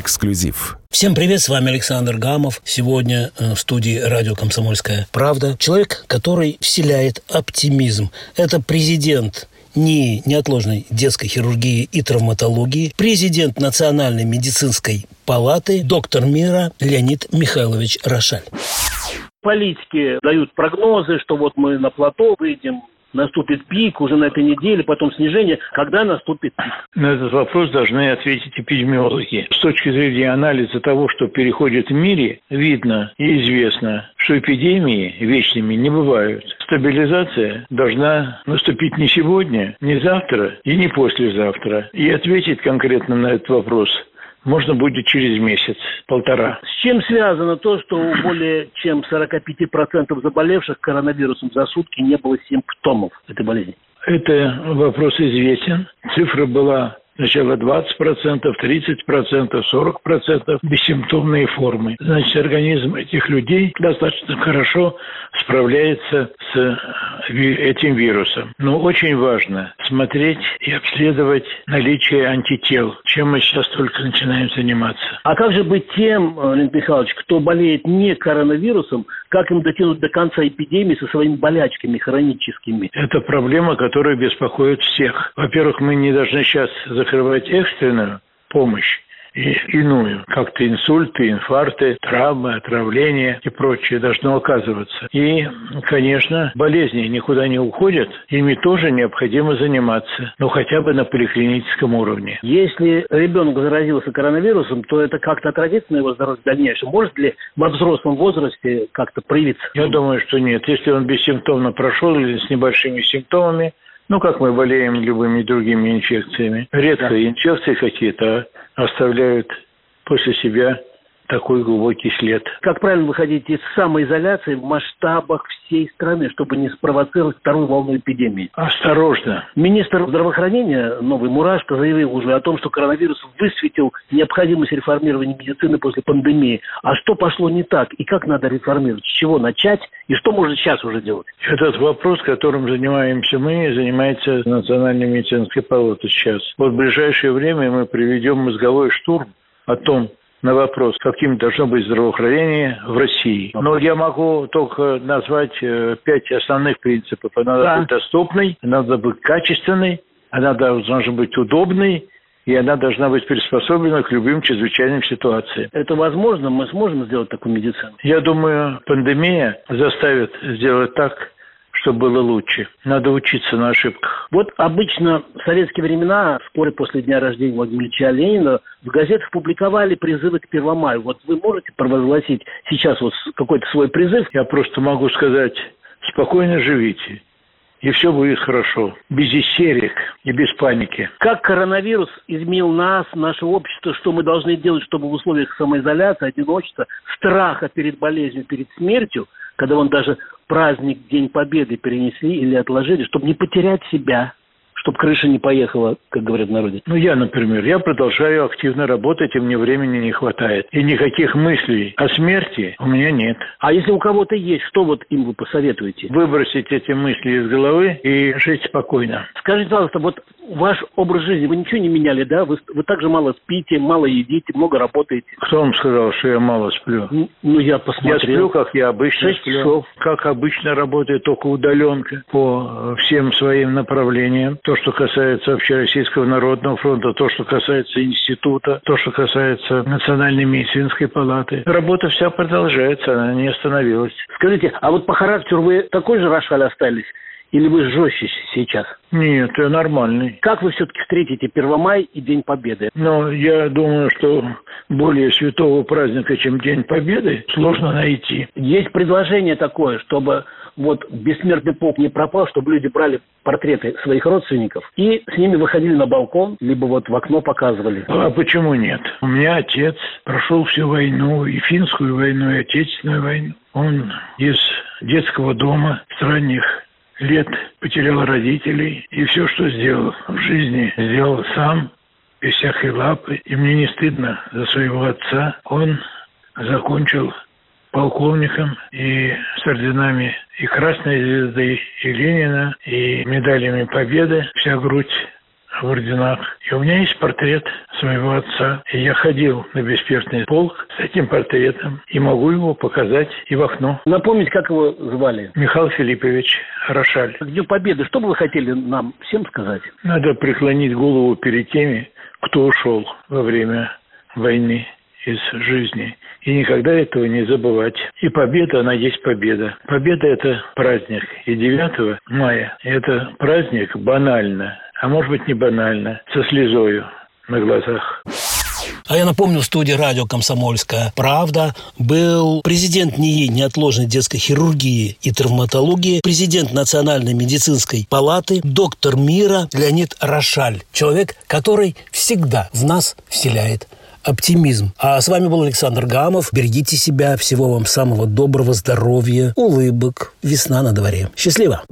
Эксклюзив. Всем привет, с вами Александр Гамов. Сегодня э, в студии радио «Комсомольская правда». Человек, который вселяет оптимизм. Это президент НИИ неотложной детской хирургии и травматологии, президент Национальной медицинской палаты, доктор мира Леонид Михайлович Рошаль. Политики дают прогнозы, что вот мы на плато выйдем, наступит пик уже на этой неделе, потом снижение. Когда наступит пик? На этот вопрос должны ответить эпидемиологи. С точки зрения анализа того, что переходит в мире, видно и известно, что эпидемии вечными не бывают. Стабилизация должна наступить не сегодня, не завтра и не послезавтра. И ответить конкретно на этот вопрос можно будет через месяц, полтора. С чем связано то, что у более чем 45% заболевших коронавирусом за сутки не было симптомов этой болезни? Это вопрос известен. Цифра была Сначала 20%, 30%, 40% бессимптомные формы. Значит, организм этих людей достаточно хорошо справляется с э, этим вирусом. Но очень важно смотреть и обследовать наличие антител, чем мы сейчас только начинаем заниматься. А как же быть тем, э, Леонид Михайлович, кто болеет не коронавирусом, как им дотянуть до конца эпидемии со своими болячками хроническими? Это проблема, которая беспокоит всех. Во-первых, мы не должны сейчас закрывать экстренную помощь и иную, как-то инсульты, инфаркты, травмы, отравления и прочее должно оказываться. И, конечно, болезни никуда не уходят, ими тоже необходимо заниматься, но хотя бы на поликлиническом уровне. Если ребенок заразился коронавирусом, то это как-то отразится на его здоровье в дальнейшем? Может ли во взрослом возрасте как-то проявиться? Я думаю, что нет. Если он бессимптомно прошел или с небольшими симптомами, ну, как мы болеем любыми другими инфекциями. Редко инфекции какие-то оставляют после себя такой глубокий след. Как правильно выходить из самоизоляции в масштабах всей страны, чтобы не спровоцировать вторую волну эпидемии? Осторожно. Министр здравоохранения, новый Мурашко, заявил уже о том, что коронавирус высветил необходимость реформирования медицины после пандемии. А что пошло не так? И как надо реформировать? С чего начать? И что можно сейчас уже делать? Этот вопрос, которым занимаемся мы, занимается Национальная медицинская палата сейчас. Вот в ближайшее время мы приведем мозговой штурм о том, на вопрос, каким должно быть здравоохранение в России. Но я могу только назвать э, пять основных принципов. Она да. быть доступной, она должна быть качественной, она должна быть удобной, и она должна быть приспособлена к любым чрезвычайным ситуациям. Это возможно? Мы сможем сделать такую медицину? Я думаю, пандемия заставит сделать так, чтобы было лучше. Надо учиться на ошибках. Вот обычно в советские времена, вскоре после дня рождения Владимира Ильича Ленина, в газетах публиковали призывы к Первомаю. Вот вы можете провозгласить сейчас вот какой-то свой призыв? Я просто могу сказать, спокойно живите и все будет хорошо. Без истерик и без паники. Как коронавирус изменил нас, наше общество, что мы должны делать, чтобы в условиях самоизоляции, одиночества, страха перед болезнью, перед смертью, когда он даже праздник День Победы перенесли или отложили, чтобы не потерять себя, чтобы крыша не поехала, как говорят в народе? Ну, я, например, я продолжаю активно работать, и мне времени не хватает. И никаких мыслей о смерти у меня нет. А если у кого-то есть, что вот им вы посоветуете? Выбросить эти мысли из головы и жить спокойно. Скажите, пожалуйста, вот ваш образ жизни, вы ничего не меняли, да? Вы, вы также мало спите, мало едите, много работаете. Кто вам сказал, что я мало сплю? Ну, ну я посмотрел. Я сплю, как я обычно Шесть сплю. часов. Как обычно работаю, только удаленка по всем своим направлениям. То, что касается Общероссийского народного фронта, то, что касается института, то, что касается Национальной медицинской палаты. Работа вся продолжается, она не остановилась. Скажите, а вот по характеру вы такой же Рошаль остались? Или вы жестче сейчас? Нет, я нормальный. Как вы все-таки встретите Первомай и День Победы? Ну, я думаю, что более святого праздника, чем День Победы, сложно найти. Есть предложение такое, чтобы вот бессмертный полк не пропал, чтобы люди брали портреты своих родственников и с ними выходили на балкон, либо вот в окно показывали. А почему нет? У меня отец прошел всю войну, и финскую войну, и отечественную войну. Он из детского дома с ранних лет потерял родителей, и все, что сделал в жизни, сделал сам, без всякой лапы. И мне не стыдно за своего отца. Он закончил полковником и с орденами и Красной Звезды, и Ленина, и медалями Победы. Вся грудь в орденах. И у меня есть портрет своего отца. И я ходил на бессмертный полк с этим портретом и могу его показать и в окно. Напомнить, как его звали? Михаил Филиппович Рошаль. Где победы? Что бы вы хотели нам всем сказать? Надо преклонить голову перед теми, кто ушел во время войны из жизни. И никогда этого не забывать. И победа, она есть победа. Победа – это праздник. И 9 мая – это праздник банально, а может быть не банально, со слезою на глазах. А я напомню, в студии радио «Комсомольская правда» был президент НИИ неотложной детской хирургии и травматологии, президент Национальной медицинской палаты, доктор мира Леонид Рошаль. Человек, который всегда в нас вселяет оптимизм. А с вами был Александр Гамов. Берегите себя. Всего вам самого доброго здоровья, улыбок. Весна на дворе. Счастливо!